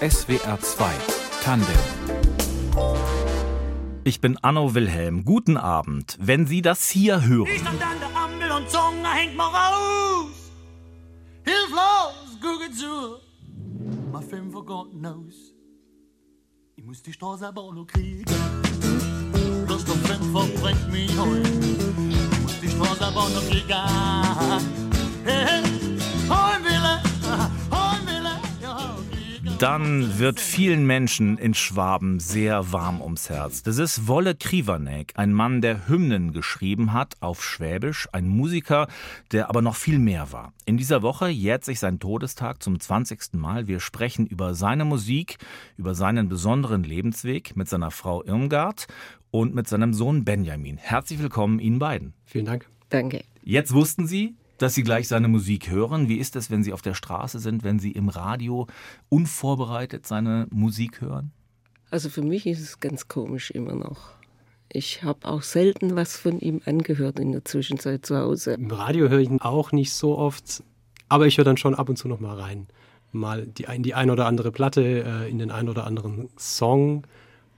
SWR 2 Tandem ich bin Anno Wilhelm. Guten Abend. Wenn Sie das hier hören. Ich stand an der Ampel und Zunge hängt mal raus. Hilflos, gucke zu. My film for knows. Ich muss die Straße aber noch kriegen. Bloß der Fünfer bringt mich heim. Ich muss die Straße aber noch kriegen. Hey, hey, dann wird vielen Menschen in Schwaben sehr warm ums Herz. Das ist Wolle Krivanek, ein Mann, der Hymnen geschrieben hat auf Schwäbisch, ein Musiker, der aber noch viel mehr war. In dieser Woche jährt sich sein Todestag zum 20. Mal. Wir sprechen über seine Musik, über seinen besonderen Lebensweg mit seiner Frau Irmgard und mit seinem Sohn Benjamin. Herzlich willkommen Ihnen beiden. Vielen Dank. Danke. Jetzt wussten Sie, dass Sie gleich seine Musik hören. Wie ist es, wenn Sie auf der Straße sind, wenn Sie im Radio unvorbereitet seine Musik hören? Also für mich ist es ganz komisch immer noch. Ich habe auch selten was von ihm angehört in der Zwischenzeit zu Hause. Im Radio höre ich ihn auch nicht so oft, aber ich höre dann schon ab und zu noch mal rein. Mal die, die ein oder andere Platte, äh, in den ein oder anderen Song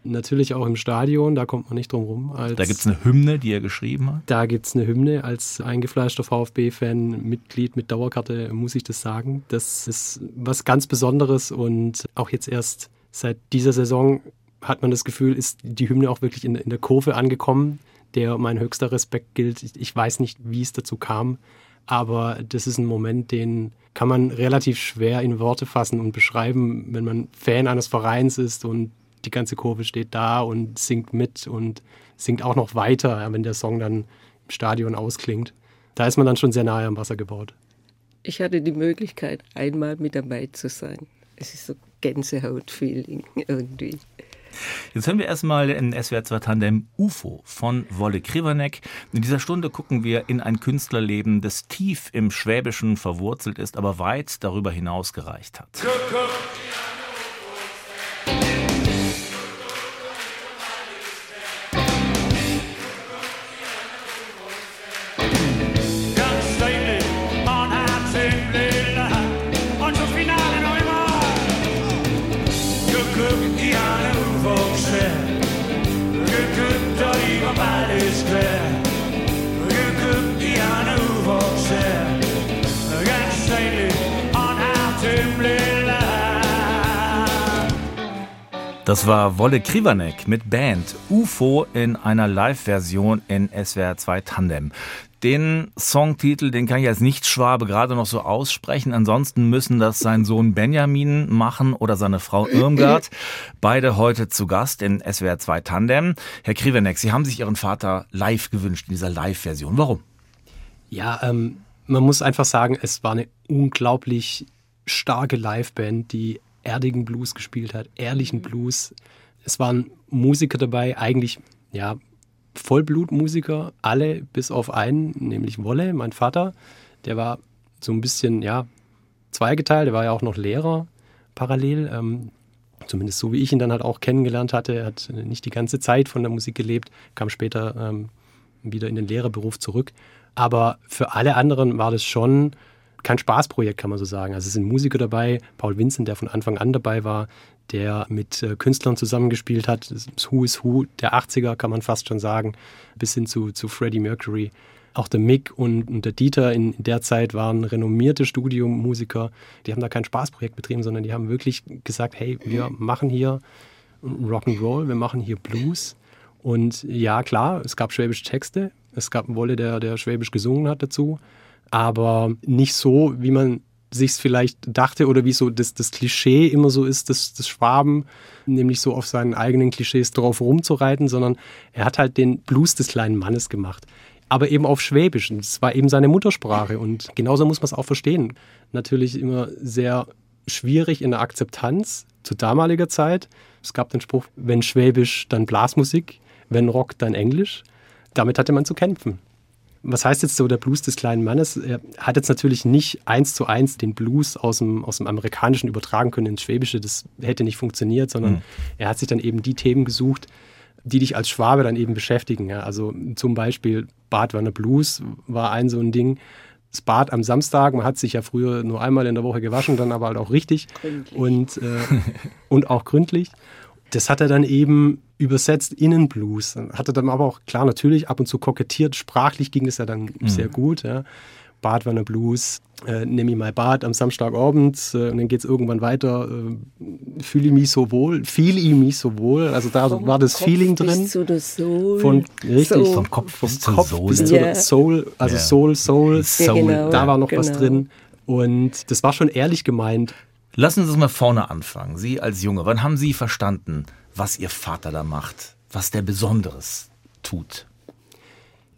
Natürlich auch im Stadion, da kommt man nicht drum rum. Als, da gibt es eine Hymne, die er geschrieben hat? Da gibt es eine Hymne. Als eingefleischter VfB-Fan, Mitglied mit Dauerkarte, muss ich das sagen. Das ist was ganz Besonderes und auch jetzt erst seit dieser Saison hat man das Gefühl, ist die Hymne auch wirklich in, in der Kurve angekommen, der mein höchster Respekt gilt. Ich, ich weiß nicht, wie es dazu kam, aber das ist ein Moment, den kann man relativ schwer in Worte fassen und beschreiben, wenn man Fan eines Vereins ist und die ganze Kurve steht da und singt mit und singt auch noch weiter, wenn der Song dann im Stadion ausklingt. Da ist man dann schon sehr nahe am Wasser gebaut. Ich hatte die Möglichkeit, einmal mit dabei zu sein. Es ist so Gänsehaut-Feeling irgendwie. Jetzt hören wir erstmal in SWR 2 Tandem UFO von Wolle Krivanek. In dieser Stunde gucken wir in ein Künstlerleben, das tief im Schwäbischen verwurzelt ist, aber weit darüber hinaus gereicht hat. Das war Wolle Krivanek mit Band UFO in einer Live-Version in SWR 2 Tandem. Den Songtitel, den kann ich als Nicht-Schwabe gerade noch so aussprechen. Ansonsten müssen das sein Sohn Benjamin machen oder seine Frau Irmgard. Beide heute zu Gast in SWR 2 Tandem. Herr Krivenek, Sie haben sich Ihren Vater live gewünscht in dieser Live-Version. Warum? Ja, ähm, man muss einfach sagen, es war eine unglaublich starke Liveband, die erdigen Blues gespielt hat, ehrlichen Blues. Es waren Musiker dabei, eigentlich ja Vollblutmusiker, alle bis auf einen, nämlich Wolle, mein Vater. Der war so ein bisschen ja zweigeteilt, der war ja auch noch Lehrer parallel. Ähm, zumindest so wie ich ihn dann halt auch kennengelernt hatte. Er hat nicht die ganze Zeit von der Musik gelebt, kam später ähm, wieder in den Lehrerberuf zurück. Aber für alle anderen war das schon kein Spaßprojekt, kann man so sagen. Also es sind Musiker dabei, Paul Vincent, der von Anfang an dabei war, der mit äh, Künstlern zusammengespielt hat. Das Who is Who der 80er, kann man fast schon sagen, bis hin zu, zu Freddie Mercury. Auch der Mick und, und der Dieter in, der Zeit waren renommierte Studiomusiker. Die haben da kein Spaßprojekt betrieben, sondern die haben wirklich gesagt, hey, wir machen hier Rock'n'Roll, wir machen hier Blues. Und ja, klar, es gab schwäbische Texte. Es gab einen Wolle, der, der schwäbisch gesungen hat dazu aber nicht so, wie man sich es vielleicht dachte oder wie so das, das Klischee immer so ist, das, das Schwaben, nämlich so auf seinen eigenen Klischees drauf rumzureiten, sondern er hat halt den Blues des kleinen Mannes gemacht. Aber eben auf Schwäbisch. Und das war eben seine Muttersprache. Und genauso muss man es auch verstehen. Natürlich immer sehr schwierig in der Akzeptanz zu damaliger Zeit. Es gab den Spruch, wenn Schwäbisch, dann Blasmusik, wenn Rock, dann Englisch. Damit hatte man zu kämpfen was heißt jetzt so der Blues des kleinen Mannes? Er hat jetzt natürlich nicht eins zu eins den Blues aus dem, aus dem Amerikanischen übertragen können ins Schwäbische. Das hätte nicht funktioniert, sondern mhm. er hat sich dann eben die Themen gesucht, die dich als Schwabe dann eben beschäftigen. Ja. Also zum Beispiel Badwanner Blues war ein so ein Ding. das Bad am Samstag. Man hat sich ja früher nur einmal in der Woche gewaschen, dann aber halt auch richtig Gründlich. und, äh, und auch gründlich. Das hat er dann eben übersetzt Innenblues. Hat er dann aber auch, klar, natürlich ab und zu kokettiert. Sprachlich ging es ja dann sehr gut. Ja. Badwanne Blues, äh, Nimm ich mal Bad am Samstagabend äh, und dann geht es irgendwann weiter. Äh, Fühle ich mich so wohl, fiel ich mich so wohl. Also da Vom war das Kopf Feeling bis drin. zu der Soul. Von, richtig, So. Vom Kopf vom bis zur Kopf Sohle. bis zur Ja. Soul, also Ja. Soul, Soul. Soul. genau. Da war noch was Genau. drin. Und das war schon ehrlich gemeint. Lassen Sie uns mal vorne anfangen. Sie als Junge, wann haben Sie verstanden, was Ihr Vater da macht? Was der Besonderes tut?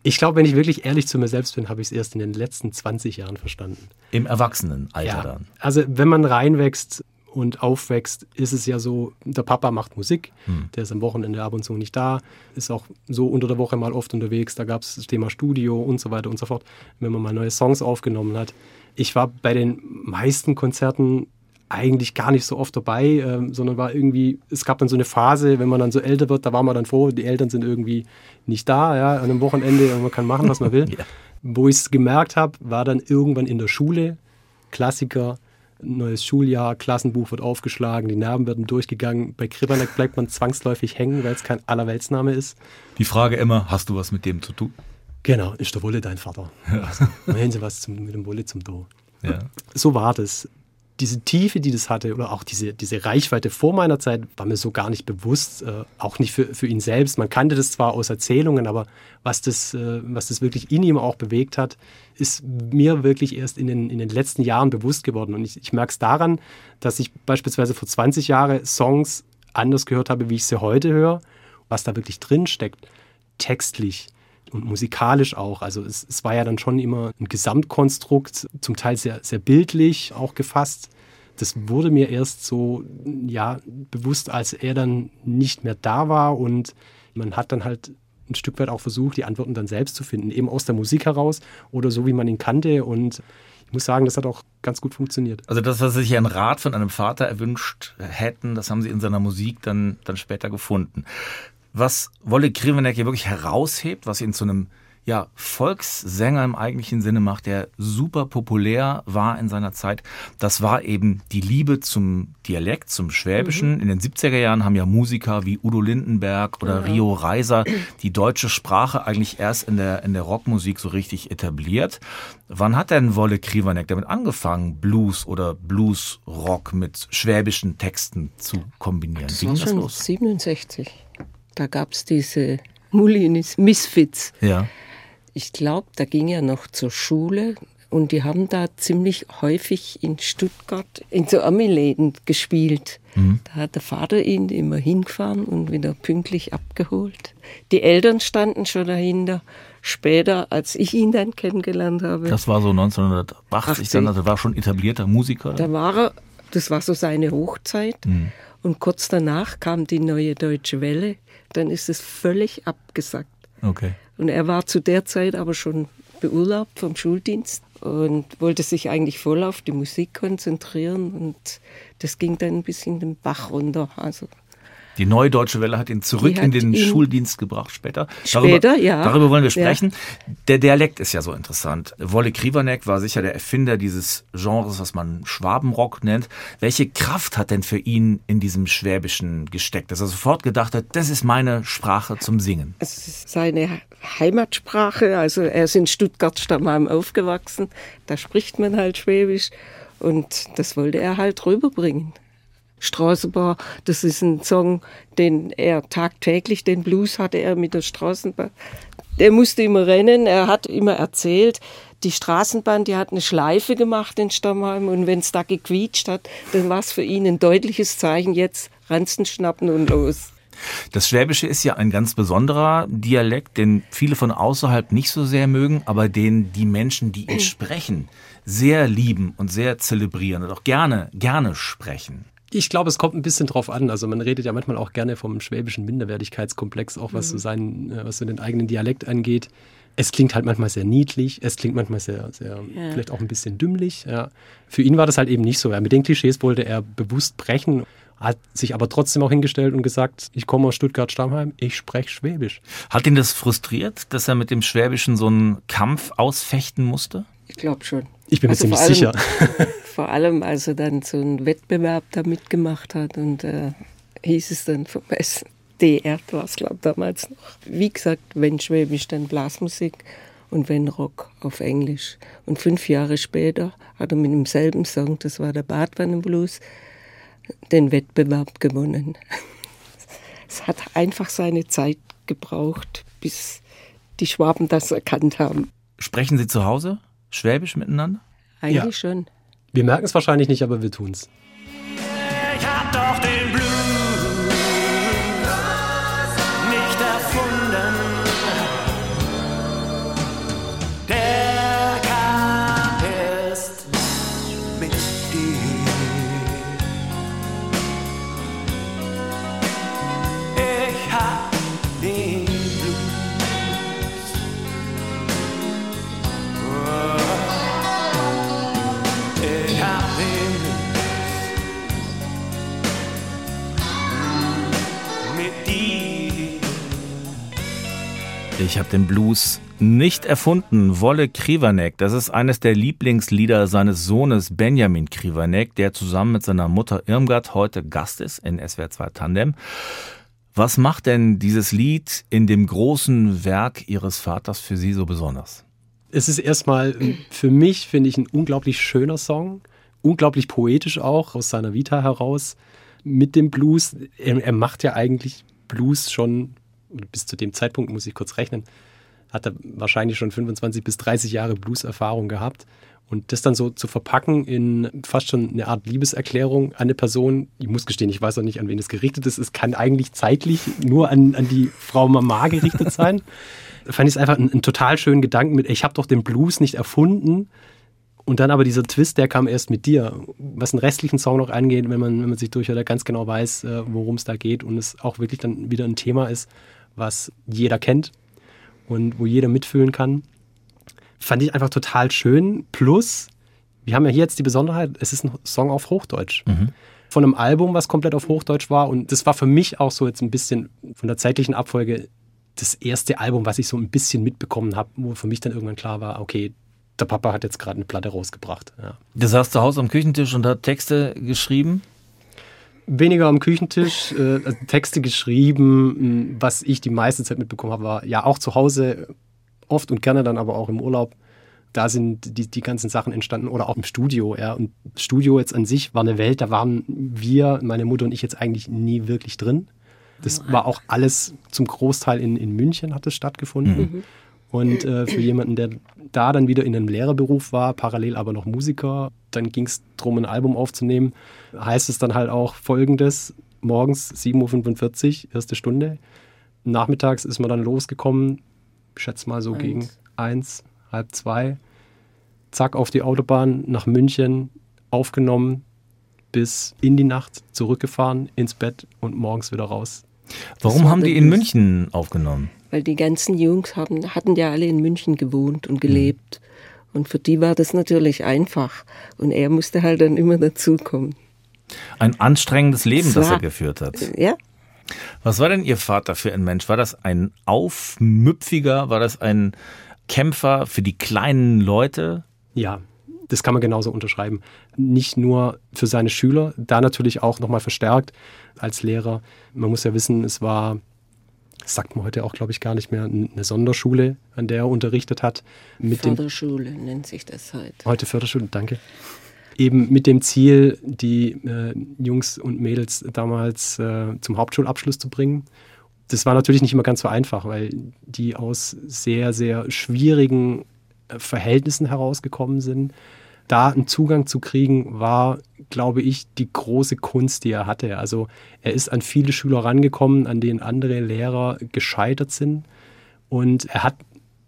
Ich glaube, wenn ich wirklich ehrlich zu mir selbst bin, habe ich es erst in den letzten 20 Jahren verstanden. Im Erwachsenenalter dann. Also wenn man reinwächst und aufwächst, ist es ja so, der Papa macht Musik, der ist am Wochenende ab und zu nicht da, ist auch so unter der Woche mal oft unterwegs, da gab es das Thema Studio und so weiter und so fort, wenn man mal neue Songs aufgenommen hat. Ich war bei den meisten Konzerten eigentlich gar nicht so oft dabei, ähm, sondern war irgendwie, es gab dann so eine Phase, wenn man dann so älter wird, da war man dann froh, die Eltern sind irgendwie nicht da, ja, an einem Wochenende und man kann machen, was man will. Ja. Wo ich es gemerkt habe, war dann irgendwann in der Schule, Klassiker, neues Schuljahr, Klassenbuch wird aufgeschlagen, die Namen werden durchgegangen. Bei Kribanek bleibt man zwangsläufig hängen, weil es kein Allerweltsname ist. Die Frage immer, hast du was mit dem zu tun? Genau, ist der Wolle dein Vater? Also, machen Sie was zum, mit dem Wolle zum Do. Ja. So war das. Diese Tiefe, die das hatte, oder auch diese, diese Reichweite vor meiner Zeit, war mir so gar nicht bewusst. Äh, auch nicht für, für ihn selbst. Man kannte das zwar aus Erzählungen, aber was das, äh, was das wirklich in ihm auch bewegt hat, ist mir wirklich erst in den, in den letzten Jahren bewusst geworden. Und ich, ich merke es daran, dass ich beispielsweise vor 20 Jahren Songs anders gehört habe, wie ich sie heute höre, was da wirklich drin steckt, textlich und musikalisch auch. Also es, es war ja dann schon immer ein Gesamtkonstrukt, zum Teil sehr, sehr bildlich auch gefasst. Das wurde mir erst so ja, bewusst, als er dann nicht mehr da war und man hat dann halt ein Stück weit auch versucht, die Antworten dann selbst zu finden, eben aus der Musik heraus oder so, wie man ihn kannte. Und ich muss sagen, das hat auch ganz gut funktioniert. Also das, was Sie sich einen Rat von einem Vater erwünscht hätten, das haben Sie in seiner Musik dann, dann später gefunden. Was Wolle Krivenek hier wirklich heraushebt, was ihn zu einem ja, Volkssänger im eigentlichen Sinne macht, der super populär war in seiner Zeit, das war eben die Liebe zum Dialekt, zum Schwäbischen. In den 70er Jahren haben ja Musiker wie Udo Lindenberg oder Rio Reiser die deutsche Sprache eigentlich erst in der, in der Rockmusik so richtig etabliert. Wann hat denn Wolle Krivanek damit angefangen, Blues oder Blues-Rock mit schwäbischen Texten zu kombinieren? Das war schon los? 67. Da gab es diese Mulinis, Misfits. Ja. Ich glaube, da ging er noch zur Schule und die haben da ziemlich häufig in Stuttgart in so Ami-Läden gespielt. Da hat der Vater ihn immer hingefahren und wieder pünktlich abgeholt. Die Eltern standen schon dahinter. Später, als ich ihn dann kennengelernt habe, Das war so 1980 dann, also war schon etablierter Musiker. da war er, das war so seine Hochzeit. Und kurz danach kam die neue Deutsche Welle. Dann ist es völlig abgesackt. Okay. Und er war zu der Zeit aber schon beurlaubt vom Schuldienst und wollte sich eigentlich voll auf die Musik konzentrieren. Und das ging dann ein bisschen den Bach runter. Also Die neue Deutsche Welle hat ihn zurück Die in hat den Schuldienst gebracht später. Später, darüber, ja. Darüber wollen wir Ja. sprechen. Der Dialekt ist ja so interessant. Wolle Krivanek war sicher der Erfinder dieses Genres, was man Schwabenrock nennt. Welche Kraft hat denn für ihn in diesem Schwäbischen gesteckt, dass er sofort gedacht hat, das ist meine Sprache zum Singen? es ist seine Heimatsprache. Also er ist in Stuttgart-Stammheim aufgewachsen. Da spricht man halt Schwäbisch. Und das wollte er halt rüberbringen. Straßenbahn, das ist ein Song, den er tagtäglich, den Blues hatte er mit der Straßenbahn. Der musste immer rennen, er hat immer erzählt, die Straßenbahn, die hat eine Schleife gemacht in Stammheim und wenn es da gequietscht hat, dann war es für ihn ein deutliches Zeichen, jetzt Ranzen schnappen und los. Das Schwäbische ist ja ein ganz besonderer Dialekt, den viele von außerhalb nicht so sehr mögen, aber den die Menschen, die ihn sprechen, sehr lieben und sehr zelebrieren und auch gerne, gerne sprechen. Ich glaube, es kommt ein bisschen drauf an. Also man redet ja manchmal auch gerne vom schwäbischen Minderwertigkeitskomplex, auch was so seinen, äh, was so den eigenen Dialekt angeht. Es klingt halt manchmal sehr niedlich, es klingt manchmal sehr, sehr Ja. vielleicht auch ein bisschen dümmlich. Ja. Für ihn war das halt eben nicht so. Ja. Mit den Klischees wollte er bewusst brechen, hat sich aber trotzdem auch hingestellt und gesagt, ich komme aus Stuttgart-Stammheim, ich spreche Schwäbisch. Hat ihn das frustriert, dass er mit dem Schwäbischen so einen Kampf ausfechten musste? Ich glaube schon. Ich bin mir Also ziemlich vor allem- sicher. Vor allem, als er dann so einen Wettbewerb da mitgemacht hat und äh, hieß es dann vom SDR, war es glaube damals noch. Wie gesagt, wenn Schwäbisch, dann Blasmusik und wenn Rock auf Englisch. Und fünf Jahre später hat er mit demselben Song, das war der Badwannenblues, den Wettbewerb gewonnen. Es hat einfach seine Zeit gebraucht, bis die Schwaben das erkannt haben. Sprechen Sie zu Hause Schwäbisch miteinander? Eigentlich Ja. schon. Wir merken es wahrscheinlich nicht, aber wir tun's. Ich hab doch den Blues habe den Blues nicht erfunden. Wolle Krivanek, das ist eines der Lieblingslieder seines Sohnes Benjamin Krivanek, der zusammen mit seiner Mutter Irmgard heute Gast ist in SWR 2 Tandem. Was macht denn dieses Lied in dem großen Werk Ihres Vaters für Sie so besonders? Es ist erstmal für mich, finde ich, ein unglaublich schöner Song. Unglaublich poetisch auch, aus seiner Vita heraus. Mit dem Blues. Er, er macht ja eigentlich Blues schon, bis zu dem Zeitpunkt muss ich kurz rechnen, hat er wahrscheinlich schon 25 bis 30 Jahre Blues-Erfahrung gehabt. Und das dann so zu verpacken in fast schon eine Art Liebeserklärung an eine Person, ich muss gestehen, ich weiß auch nicht, an wen es gerichtet ist. Es kann eigentlich zeitlich nur an, an die Frau Mama gerichtet sein. Da fand ich es einfach einen, einen total schönen Gedanken mit, ich habe doch den Blues nicht erfunden. Und dann aber dieser Twist, der kam erst mit dir. Was den restlichen Song noch angeht, wenn man, wenn man sich durchhört, ganz genau weiß, äh, worum es da geht und es auch wirklich dann wieder ein Thema ist, was jeder kennt und wo jeder mitfühlen kann. Fand ich einfach total schön. Plus, wir haben ja hier jetzt die Besonderheit, es ist ein Song auf Hochdeutsch. Von einem Album, was komplett auf Hochdeutsch war. Und das war für mich auch so jetzt ein bisschen von der zeitlichen Abfolge das erste Album, was ich so ein bisschen mitbekommen habe, wo für mich dann irgendwann klar war, okay, der Papa hat jetzt gerade eine Platte rausgebracht. Ja. Du saß zu Hause am Küchentisch und hat Texte geschrieben. Weniger am Küchentisch, äh, also Texte geschrieben. Was ich die meiste Zeit mitbekommen habe, war ja auch zu Hause, oft und gerne dann aber auch im Urlaub. Da sind die, die ganzen Sachen entstanden oder auch im Studio. Ja. Und Studio jetzt an sich war eine Welt, da waren wir, meine Mutter und ich jetzt eigentlich nie wirklich drin. Das war auch alles zum Großteil in, in München hat es stattgefunden. Und äh, für jemanden, der da dann wieder in einem Lehrerberuf war, parallel aber noch Musiker, dann ging es darum, ein Album aufzunehmen. Heißt es dann halt auch folgendes: morgens 7.45 Uhr, erste Stunde. Nachmittags ist man dann losgekommen, ich schätze mal so Eins. gegen eins, halb zwei. Zack, auf die Autobahn nach München, aufgenommen, bis in die Nacht, zurückgefahren, ins Bett und morgens wieder raus. Warum war haben die in. München aufgenommen? Weil die ganzen Jungs haben, hatten ja alle in München gewohnt und gelebt. Und für die war das natürlich einfach. Und er musste halt dann immer dazukommen. Ein anstrengendes Leben, Es das er war- geführt hat. Ja, Was war denn Ihr Vater für ein Mensch? War das ein Aufmüpfiger? War das ein Kämpfer für die kleinen Leute? Ja, das kann man genauso unterschreiben. Nicht nur für seine Schüler, da natürlich auch nochmal verstärkt als Lehrer. Man muss ja wissen, es war, das sagt man heute auch, glaube ich, gar nicht mehr, eine Sonderschule, an der er unterrichtet hat. Mit dem, Förderschule nennt sich das halt. heute Förderschule, danke. Eben mit dem Ziel, die äh, Jungs und Mädels damals äh, zum Hauptschulabschluss zu bringen. Das war natürlich nicht immer ganz so einfach, weil die aus sehr, sehr schwierigen äh, Verhältnissen herausgekommen sind. Da einen Zugang zu kriegen, war, glaube ich, die große Kunst, die er hatte. Also er ist an viele Schüler rangekommen, an denen andere Lehrer gescheitert sind. Und er hat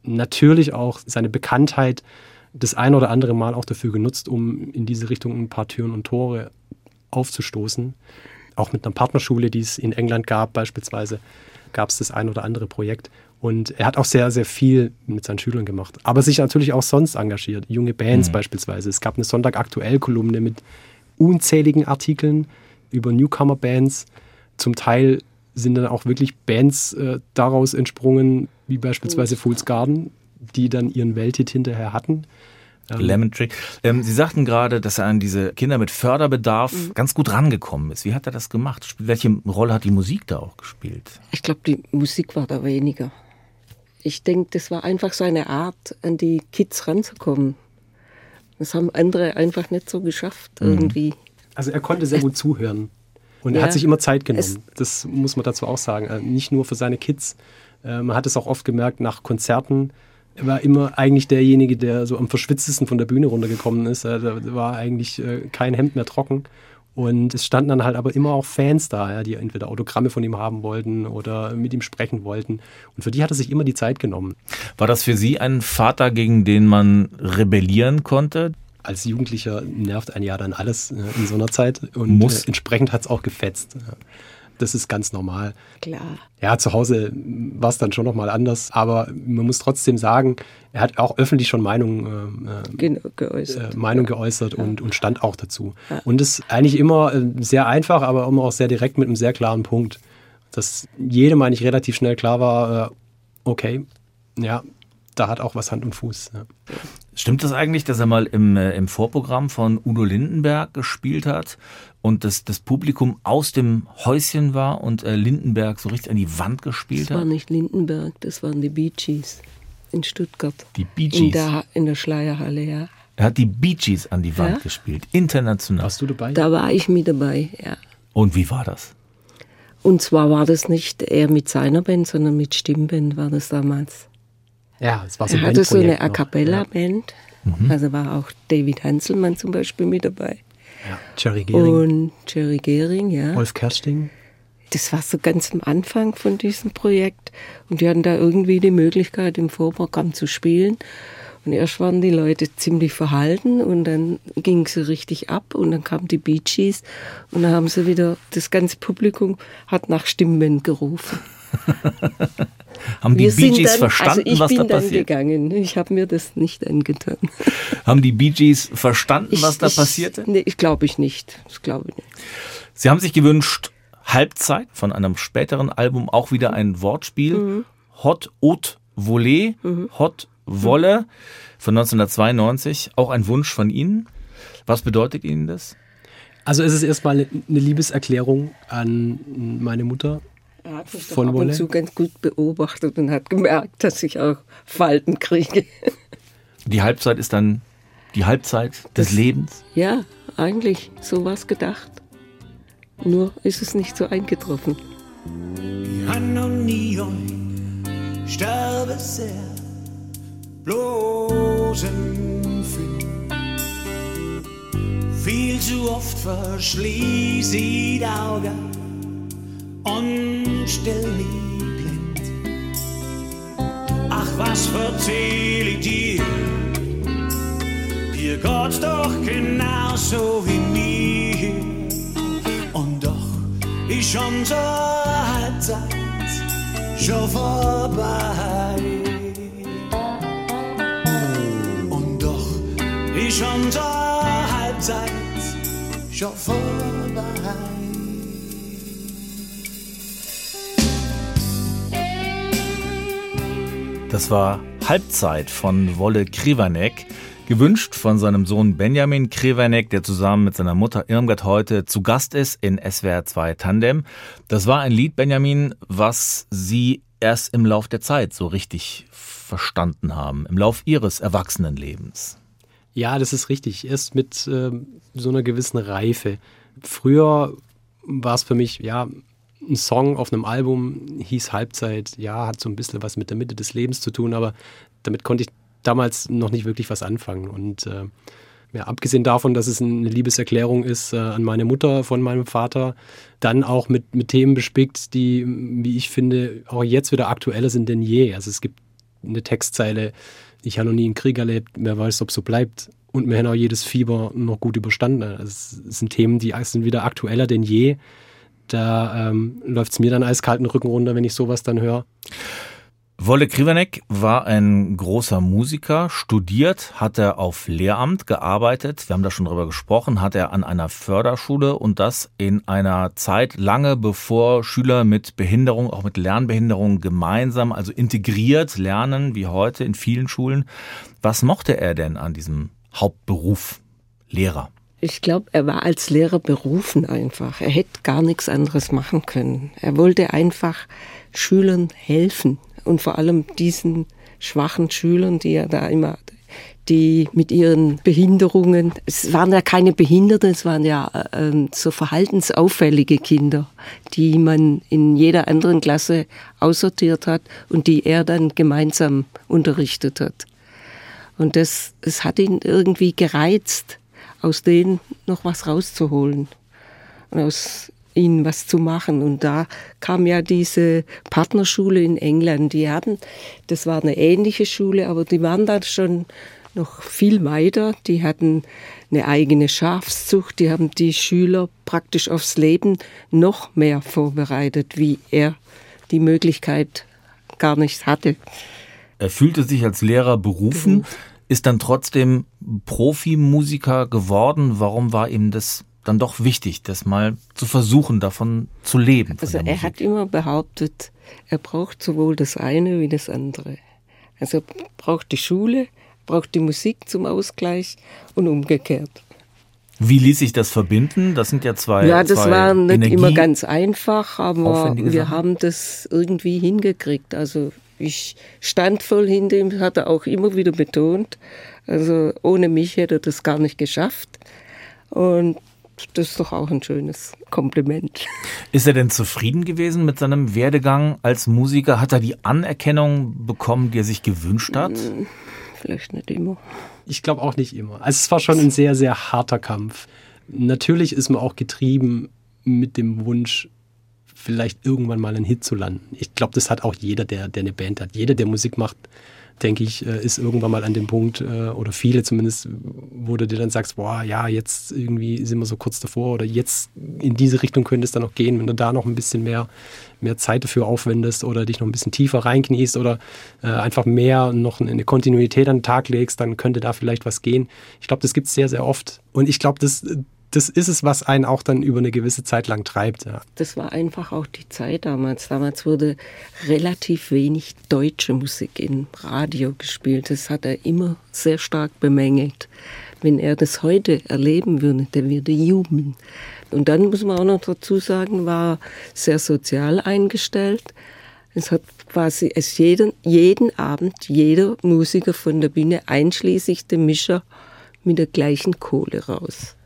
natürlich auch seine Bekanntheit das ein oder andere Mal auch dafür genutzt, um in diese Richtung ein paar Türen und Tore aufzustoßen. Auch mit einer Partnerschule, die es in England gab, beispielsweise, gab es das ein oder andere Projekt. Und er hat auch sehr, sehr viel mit seinen Schülern gemacht. Aber sich natürlich auch sonst engagiert. Junge Bands beispielsweise. Es gab eine Sonntag-Aktuell-Kolumne mit unzähligen Artikeln über Newcomer-Bands. Zum Teil sind dann auch wirklich Bands äh, daraus entsprungen, wie beispielsweise Fool's Garden, die dann ihren Welthit hinterher hatten. Lemon Tree. Ähm, Sie sagten gerade, dass er an diese Kinder mit Förderbedarf mhm. ganz gut rangekommen ist. Wie hat er das gemacht? Welche Rolle hat die Musik da auch gespielt? Ich glaube, die Musik war da weniger. Ich denke, das war einfach seine Art, an die Kids ranzukommen. Das haben andere einfach nicht so geschafft mhm. irgendwie. Also er konnte sehr gut zuhören. Und ja, er hat sich immer Zeit genommen. Das muss man dazu auch sagen. Äh, nicht nur für seine Kids. Äh, man hat es auch oft gemerkt nach Konzerten er war immer eigentlich derjenige, der so am verschwitztesten von der Bühne runtergekommen ist. Da war eigentlich äh, kein Hemd mehr trocken. Und es standen dann halt aber immer auch Fans da, ja, die entweder Autogramme von ihm haben wollten oder mit ihm sprechen wollten. Und für die hat er sich immer die Zeit genommen. War das für Sie ein Vater, gegen den man rebellieren konnte? Als Jugendlicher nervt ein ja dann alles äh, in so einer Zeit und Muss. Äh, entsprechend hat es auch gefetzt das ist ganz normal. Klar. Ja, zu Hause war es dann schon nochmal anders, aber man muss trotzdem sagen, er hat auch öffentlich schon Meinung, äh, äh geäußert, äh, Meinung geäußert ja. und, und stand auch dazu. Ja. Und ist eigentlich immer äh, sehr einfach, aber immer auch sehr direkt mit einem sehr klaren Punkt. Dass jedem eigentlich relativ schnell klar war, äh, okay, ja, da hat auch was Hand und Fuß. Ja. Stimmt das eigentlich, dass er mal im, äh, im Vorprogramm von Udo Lindenberg gespielt hat und das, das Publikum aus dem Häuschen war und äh, Lindenberg so richtig an die Wand gespielt hat? Das war nicht Lindenberg, das waren die Bee Gees in Stuttgart. Die Bee Gees? In der, in der Schleierhalle, ja. Er hat die Bee Gees an die Wand ja? gespielt, international. Warst du dabei? Da war ich mit dabei, ja. Und wie war das? Und zwar war das nicht er mit seiner Band, sondern mit Stimmband war das damals. Ja, es war so ein Er hatte so eine A Cappella-Band. Ja. Mhm. Also war auch David Hanselmann zum Beispiel mit dabei. Ja. Jerry Gehring. Und Jerry Gehring, ja. Wolf Kersting. Das war so ganz am Anfang von diesem Projekt. Und die hatten da irgendwie die Möglichkeit, im Vorprogramm zu spielen. Und erst waren die Leute ziemlich verhalten und dann ging sie richtig ab und dann kamen die Bee Gees und dann haben sie wieder, das ganze Publikum hat nach Stimmen gerufen. Haben die Bee Gees dann, verstanden, also was da passiert? Ich bin dann gegangen. Ich habe mir das nicht angetan. Haben die Bee Gees verstanden, ich, was da ich, passierte? Nee, ich glaube ich nicht. Das glaube ich nicht. Sie haben sich gewünscht, Halbzeit von einem späteren Album auch wieder ein Wortspiel. Mhm. Hot Haute Volée, mhm. Hot Wolle von 1992. Auch ein Wunsch von Ihnen. Was bedeutet Ihnen das? Also es ist erstmal eine Liebeserklärung an meine Mutter er hat mich von ab und zu ganz gut beobachtet und hat gemerkt, dass ich auch Falten kriege. Die Halbzeit ist dann die Halbzeit des das, Lebens? Ja, eigentlich so was gedacht. Nur ist es nicht so eingetroffen. sterbe sehr, bloßen Viel zu oft verschließe ich die Augen und still wie blind. Ach, was verzähl ich dir? Hier geht's doch genauso wie mir. Und doch ist unsere Halbzeit schon vorbei. Und doch ist unsere Halbzeit schon vorbei. Das war Halbzeit von Wolle Krivanek, gewünscht von seinem Sohn Benjamin Krivanek, der zusammen mit seiner Mutter Irmgard heute zu Gast ist in SWR 2 Tandem. Das war ein Lied, Benjamin, was Sie erst im Lauf der Zeit so richtig verstanden haben, im Lauf Ihres Erwachsenenlebens. Ja, das ist richtig. Erst mit äh, so einer gewissen Reife. Früher war es für mich, ja, ein Song auf einem Album hieß Halbzeit, ja, hat so ein bisschen was mit der Mitte des Lebens zu tun, aber damit konnte ich damals noch nicht wirklich was anfangen. Und äh, ja, abgesehen davon, dass es eine Liebeserklärung ist äh, an meine Mutter von meinem Vater, dann auch mit, mit Themen bespickt, die, wie ich finde, auch jetzt wieder aktueller sind denn je. Also es gibt eine Textzeile, ich habe noch nie einen Krieg erlebt, wer weiß, ob so bleibt. Und wir haben auch jedes Fieber noch gut überstanden. Also es sind Themen, die sind wieder aktueller denn je da ähm, läuft es mir dann eiskalten Rücken runter, wenn ich sowas dann höre. Wolle Krivanek war ein großer Musiker, studiert hat er auf Lehramt gearbeitet, wir haben da schon drüber gesprochen, hat er an einer Förderschule und das in einer Zeit lange bevor Schüler mit Behinderung, auch mit Lernbehinderung gemeinsam, also integriert lernen, wie heute in vielen Schulen. Was mochte er denn an diesem Hauptberuf Lehrer? Ich glaube, er war als Lehrer berufen einfach. Er hätte gar nichts anderes machen können. Er wollte einfach Schülern helfen und vor allem diesen schwachen Schülern, die er da immer die mit ihren Behinderungen, es waren ja keine Behinderten, es waren ja äh, so verhaltensauffällige Kinder, die man in jeder anderen Klasse aussortiert hat und die er dann gemeinsam unterrichtet hat. Und das, es hat ihn irgendwie gereizt, aus denen noch was rauszuholen und aus ihnen was zu machen. Und da kam ja diese Partnerschule in England. Die hatten, das war eine ähnliche Schule, aber die waren da schon noch viel weiter. Die hatten eine eigene Schafszucht. Die haben die Schüler praktisch aufs Leben noch mehr vorbereitet, wie er die Möglichkeit gar nicht hatte. Er fühlte sich als Lehrer berufen, ist dann trotzdem Profimusiker geworden. Warum war ihm das dann doch wichtig, das mal zu versuchen, davon zu leben? Also er hat immer behauptet, er braucht sowohl das eine wie das andere. Also er braucht die Schule, braucht die Musik zum Ausgleich und umgekehrt. Wie ließ sich das verbinden? Das sind ja zwei. Ja, das zwei war nicht Energie immer ganz einfach, aber wir Sachen. haben das irgendwie hingekriegt. Also ich stand voll hinter ihm, hat er auch immer wieder betont. Also ohne mich hätte er das gar nicht geschafft. Und das ist doch auch ein schönes Kompliment. Ist er denn zufrieden gewesen mit seinem Werdegang als Musiker? Hat er die Anerkennung bekommen, die er sich gewünscht hat? Vielleicht nicht immer. Ich glaube auch nicht immer. Also es war schon ein sehr, sehr harter Kampf. Natürlich ist man auch getrieben mit dem Wunsch, vielleicht irgendwann mal einen Hit zu landen. Ich glaube, das hat auch jeder, der, der eine Band hat. Jeder, der Musik macht, denke ich, äh, ist irgendwann mal an dem Punkt, äh, oder viele zumindest, wo du dir dann sagst, boah, ja, jetzt irgendwie sind wir so kurz davor oder jetzt in diese Richtung könnte es dann noch gehen, wenn du da noch ein bisschen mehr, mehr Zeit dafür aufwendest oder dich noch ein bisschen tiefer reinkniest oder äh, einfach mehr noch eine Kontinuität an den Tag legst, dann könnte da vielleicht was gehen. Ich glaube, das gibt es sehr, sehr oft. Und ich glaube, das, das ist es, was einen auch dann über eine gewisse Zeit lang treibt. Ja. Das war einfach auch die Zeit damals. Damals wurde relativ wenig deutsche Musik im Radio gespielt. Das hat er immer sehr stark bemängelt. Wenn er das heute erleben würde, der würde jubeln. Und dann muss man auch noch dazu sagen, war sehr sozial eingestellt. Es hat quasi es jeden, jeden Abend jeder Musiker von der Bühne, einschließlich dem Mischer, mit der gleichen Kohle raus.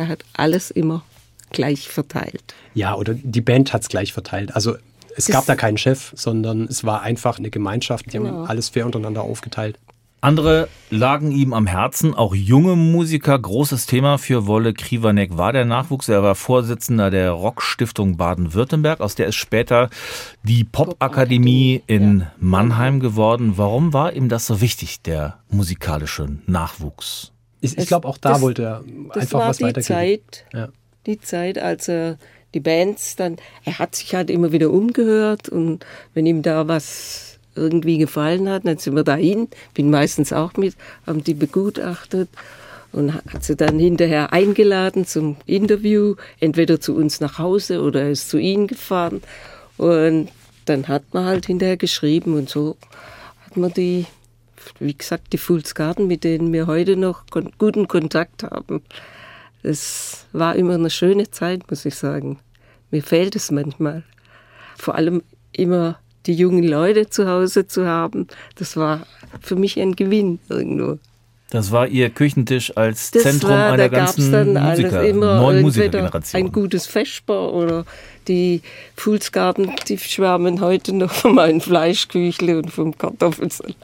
Er hat alles immer gleich verteilt. Ja, oder die Band hat es gleich verteilt. Also es Das- gab da keinen Chef, sondern es war einfach eine Gemeinschaft. Die Genau. haben alles fair untereinander aufgeteilt. Andere lagen ihm am Herzen, auch junge Musiker. Großes Thema für Wolle Krivanek war der Nachwuchs. Er war Vorsitzender der Rockstiftung Baden-Württemberg, aus der ist später die Popakademie in Mannheim geworden. Warum war ihm das so wichtig, der musikalische Nachwuchs? Ich, ich glaube, auch da das- wollte er einfach was die weitergeben. Zeit, Ja. die Zeit, als er die Bands dann, er hat sich halt immer wieder umgehört und wenn ihm da was irgendwie gefallen hat, dann sind wir dahin, bin meistens auch mit, haben die begutachtet und hat sie dann hinterher eingeladen zum Interview, entweder zu uns nach Hause oder er ist zu ihnen gefahren und dann hat man halt hinterher geschrieben und so hat man die, wie gesagt, die Fools Garden, mit denen wir heute noch kon guten Kontakt haben. Es war immer eine schöne Zeit, muss ich sagen. Mir fehlt es manchmal. Vor allem immer die jungen Leute zu Hause zu haben, das war für mich ein Gewinn irgendwo. Das war Ihr Küchentisch als Das Zentrum war, einer da ganzen dann Musiker, alles immer neuen entweder Musikergeneration. ein gutes Vesper oder die Fuhlsgarten, die schwärmen heute noch von meinem Fleischküchle und vom Kartoffelsalat.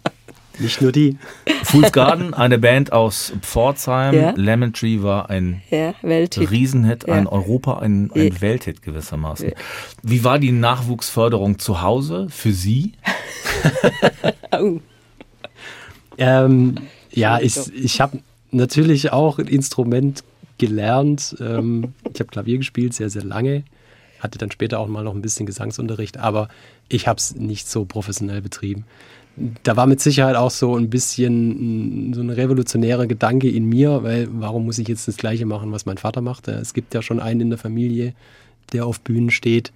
Nicht nur die. Fool's Garden, eine Band aus Pforzheim. Ja. Lemon Tree war ein Ja, Welthit. Riesenhit, Ja. ein Europa, ein, ein Ja. Welthit gewissermaßen. Wie war die Nachwuchsförderung zu Hause für Sie? Ähm, ja, ich, ich habe natürlich auch ein Instrument gelernt. Ähm, ich habe Klavier gespielt, sehr, sehr lange. hatte dann später auch mal noch ein bisschen Gesangsunterricht, aber ich habe es nicht so professionell betrieben. Da war mit Sicherheit auch so ein bisschen so ein revolutionärer Gedanke in mir, weil warum muss ich jetzt das Gleiche machen, was mein Vater macht? Es gibt ja schon einen in der Familie, der auf Bühnen steht.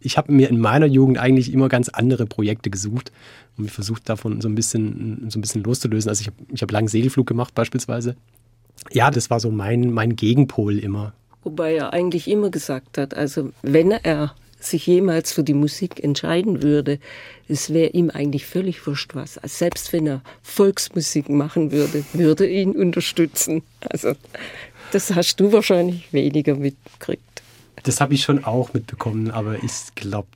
Ich habe mir in meiner Jugend eigentlich immer ganz andere Projekte gesucht und versucht davon so ein bisschen, so ein bisschen loszulösen. Also ich habe ich hab lange Segelflug gemacht beispielsweise. Ja, das war so mein, mein Gegenpol immer. Wobei er eigentlich immer gesagt hat, also wenn er sich jemals für die Musik entscheiden würde, es wäre ihm eigentlich völlig wurscht was. Also selbst wenn er Volksmusik machen würde, würde ihn unterstützen. Also das hast du wahrscheinlich weniger mitgekriegt. Das habe ich schon auch mitbekommen, aber ich glaube,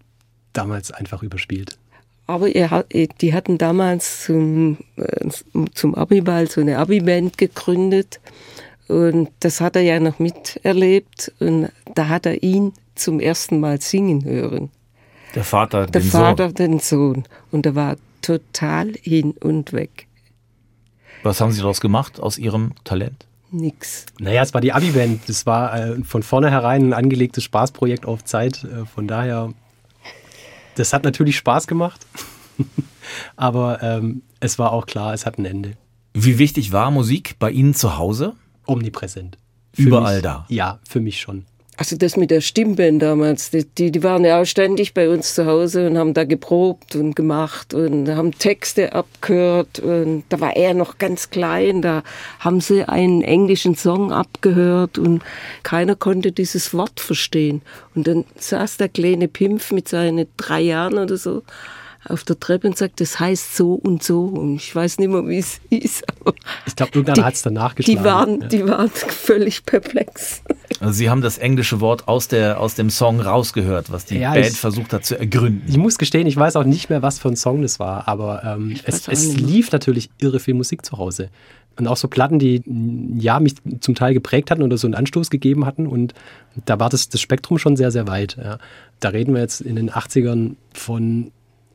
damals einfach überspielt. Aber er, die hatten damals zum, äh, zum Abiball so eine Abiband gegründet und das hat er ja noch miterlebt und da hat er ihn zum ersten Mal singen hören. Der Vater, Der den Vater, Sohn. den Sohn. Und er war total hin und weg. Was haben Sie daraus gemacht aus Ihrem Talent? Nix. Naja, es war die Abi-Band. Das war äh, von vornherein ein angelegtes Spaßprojekt auf Zeit. Äh, von daher, das hat natürlich Spaß gemacht. Aber ähm, es war auch klar, es hat ein Ende. Wie wichtig war Musik bei Ihnen zu Hause? Omnipräsent. Überall mich, da. Ja, für mich schon. Also das mit der Stimmband damals, die, die, waren ja auch ständig bei uns zu Hause und haben da geprobt und gemacht und haben Texte abgehört. Und da war er noch ganz klein, da haben sie einen englischen Song abgehört und keiner konnte dieses Wort verstehen. Und dann saß der kleine Pimpf mit seinen drei Jahren oder so auf der Treppe und sagt, das heißt so und so. Und ich weiß nicht mehr, wie es hieß. Ich glaube, irgendeiner hat es dann nachgeschlagen. die waren, ja. die waren völlig perplex. Also Sie haben das englische Wort aus, der, aus dem Song rausgehört, was die Ja, Band ich- versucht hat zu ergründen. Ich muss gestehen, ich weiß auch nicht mehr, was für ein Song das war, aber ähm, es, es lief natürlich irre viel Musik zu Hause. Und auch so Platten, die mm, ja mich zum Teil geprägt hatten oder so einen Anstoß gegeben hatten. Und da war das, das Spektrum schon sehr, sehr weit. Ja. Da reden wir jetzt in den 80ern von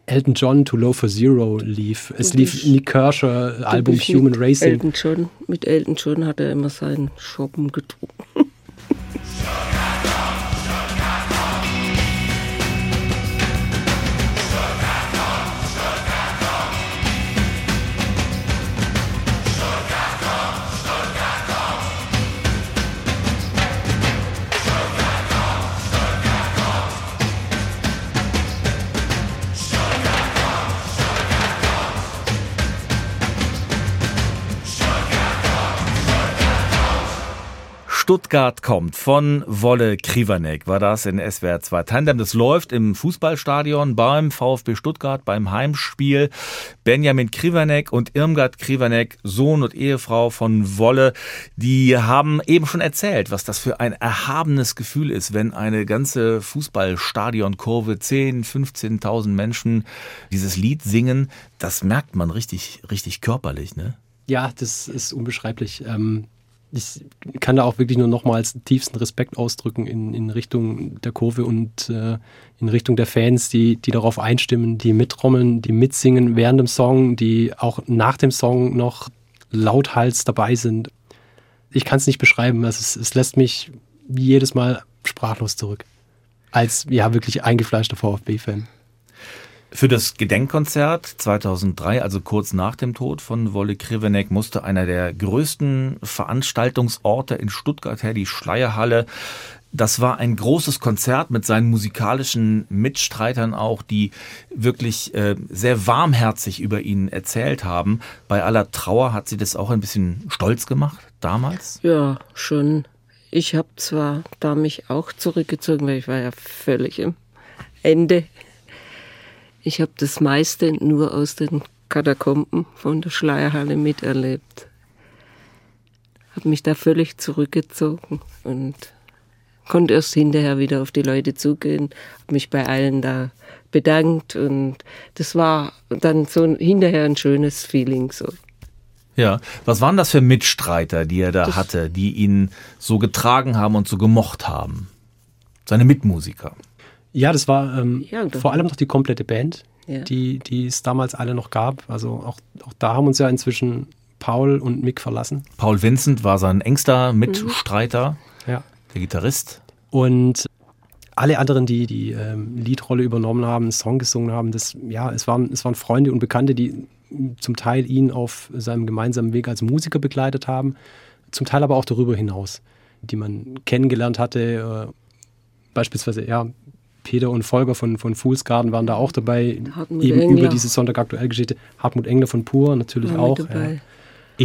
Elton John to Low for Zero lief. Es Du lief Nick Kershaw, Album Human Racing. Elton John, mit Elton John hat er immer seinen Shoppen getrunken. Stuttgart kommt von Wolle Krivanek, war das in SWR 2 Tandem. Das läuft im Fußballstadion beim VfB Stuttgart beim Heimspiel. Benjamin Krivanek und Irmgard Krivanek, Sohn und Ehefrau von Wolle, die haben eben schon erzählt, was das für ein erhabenes Gefühl ist, wenn eine ganze Fußballstadionkurve, 10, 15.000 Menschen dieses Lied singen. Das merkt man richtig, richtig körperlich, ne? Ja, das ist unbeschreiblich. Ähm, ich kann da auch wirklich nur nochmals tiefsten Respekt ausdrücken in, in Richtung der Kurve und äh, in Richtung der Fans, die, die darauf einstimmen, die mitrommeln, die mitsingen während dem Song, die auch nach dem Song noch lauthals dabei sind. Ich kann es nicht beschreiben. Also es, es lässt mich jedes Mal sprachlos zurück. Als ja wirklich eingefleischter VfB-Fan. Für das Gedenkkonzert 2003, also kurz nach dem Tod von Wolle Krivenek, musste einer der größten Veranstaltungsorte in Stuttgart her, die Schleierhalle. Das war ein großes Konzert mit seinen musikalischen Mitstreitern auch, die wirklich äh, sehr warmherzig über ihn erzählt haben. Bei aller Trauer hat sie das auch ein bisschen stolz gemacht damals. Ja, schon. Ich habe zwar da mich auch zurückgezogen, weil ich war ja völlig im Ende. Ich habe das meiste nur aus den Katakomben von der Schleierhalle miterlebt. Habe mich da völlig zurückgezogen und konnte erst hinterher wieder auf die Leute zugehen, habe mich bei allen da bedankt und das war dann so hinterher ein schönes Feeling so. Ja, was waren das für Mitstreiter, die er da Das- hatte, die ihn so getragen haben und so gemocht haben? Seine Mitmusiker. Ja, das war ähm, Ja, vor allem noch die komplette Band, Ja. die, die es damals alle noch gab. Also auch, auch da haben uns ja inzwischen Paul und Mick verlassen. Paul Vincent war sein engster Mitstreiter, Ja. der Gitarrist. Und alle anderen, die die ähm, Liedrolle übernommen haben, Song gesungen haben, das, ja, es waren, es waren Freunde und Bekannte, die zum Teil ihn auf seinem gemeinsamen Weg als Musiker begleitet haben, zum Teil aber auch darüber hinaus, die man kennengelernt hatte. Äh, beispielsweise, ja, Peter und Volker von, von Fools Garden waren da auch dabei, Hartmut eben Engler. über diese Sonntag aktuell Geschichte. Hartmut Engler von Pur natürlich War auch. dabei. Ja.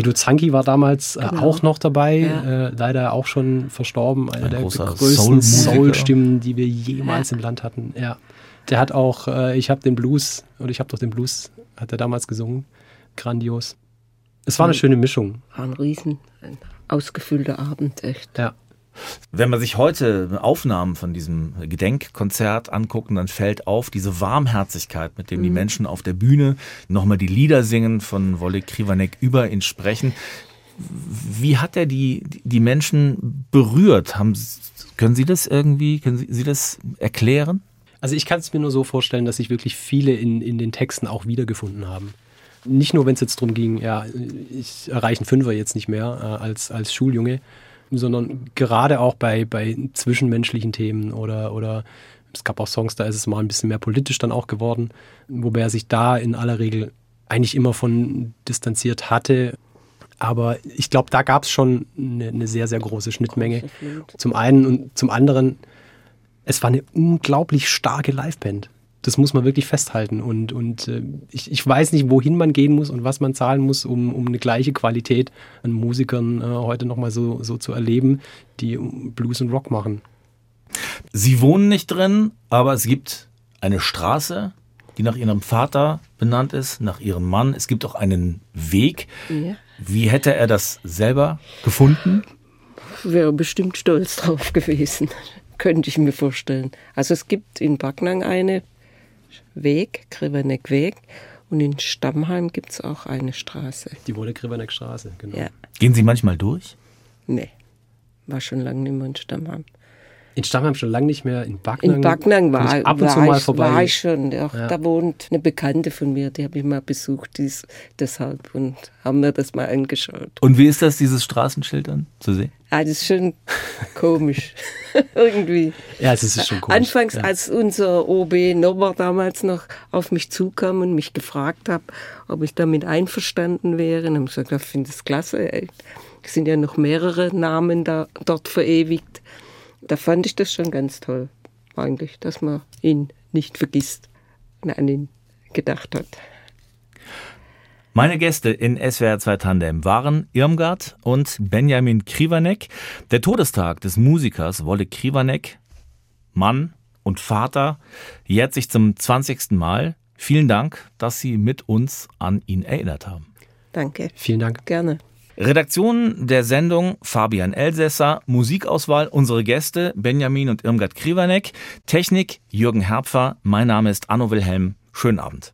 Edo Zanki war damals äh, Genau. auch noch dabei, Ja. äh, leider auch schon verstorben. Einer Ein der größten. Soul-Stimmen, die wir jemals im Land hatten. Ja. Der hat auch, äh, ich habe den Blues, oder ich habe doch den Blues, hat er damals gesungen. Grandios. Es war eine schöne Mischung. War ein Riesen, ein ausgefüllter Abend, echt. Ja. Wenn man sich heute Aufnahmen von diesem Gedenkkonzert anguckt, dann fällt auf diese Warmherzigkeit, mit dem die Menschen auf der Bühne nochmal die Lieder singen von Wolle Krivanek über ihn sprechen. Wie hat er die, die Menschen berührt? Haben, können Sie das irgendwie, können Sie, Sie das erklären? Also ich kann es mir nur so vorstellen, dass sich wirklich viele in, in den Texten auch wiedergefunden haben. Nicht nur, wenn es jetzt darum ging, ja, ich erreiche einen Fünfer jetzt nicht mehr äh, als, als Schuljunge, sondern gerade auch bei, bei zwischenmenschlichen Themen oder, oder es gab auch Songs, da ist es mal ein bisschen mehr politisch dann auch geworden, wobei er sich da in aller Regel eigentlich immer von distanziert hatte. Aber ich glaube, da gab es schon eine, eine sehr, sehr große Schnittmenge. Zum einen und zum anderen, es war eine unglaublich starke Liveband. Das muss man wirklich festhalten. Und, und äh, ich, ich weiß nicht, wohin man gehen muss und was man zahlen muss, um, um eine gleiche Qualität an Musikern äh, heute nochmal so, so zu erleben, die Blues und Rock machen. Sie wohnen nicht drin, aber es gibt eine Straße, die nach Ihrem Vater benannt ist, nach Ihrem Mann. Es gibt auch einen Weg. Ja. Wie hätte er das selber gefunden? Wäre bestimmt stolz drauf gewesen, könnte ich mir vorstellen. Also es gibt in Backnang eine Weg, Kriveneck Weg, und in Stammheim gibt es auch eine Straße. Die Wolle Kriberneck Straße, genau. Ja, Gehen Sie manchmal durch? nee, war schon lange nicht mehr in Stammheim. In Stammheim schon lange nicht mehr, in Backnang. In Backnang war, ich ab und war, zu mal ich, vorbei. war ich schon. Ja, Ja. Da wohnt eine Bekannte von mir, die habe ich mal besucht, dies, deshalb und haben mir das mal angeschaut. Und wie ist das, dieses Straßenschild dann zu sehen? Ah, das ist schon komisch. Irgendwie. Ja, es ist schon komisch. Anfangs, ja. als unser OB Norbert damals noch auf mich zukam und mich gefragt hat, ob ich damit einverstanden wäre, dann habe ich gesagt, ich finde es klasse. Es sind ja noch mehrere Namen da, dort verewigt. Da fand ich das schon ganz toll, eigentlich, dass man ihn nicht vergisst und an ihn gedacht hat. Meine Gäste in SWR 2 Tandem waren Irmgard und Benjamin Krivanek. Der Todestag des Musikers Wolle Krivanek, Mann und Vater, jährt sich zum 20. Mal. Vielen Dank, dass Sie mit uns an ihn erinnert haben. Danke, Vielen Dank. gerne. Redaktion der Sendung Fabian Elsässer, Musikauswahl unsere Gäste Benjamin und Irmgard Krivanek, Technik Jürgen Herpfer, mein Name ist Anno Wilhelm. Schönen Abend.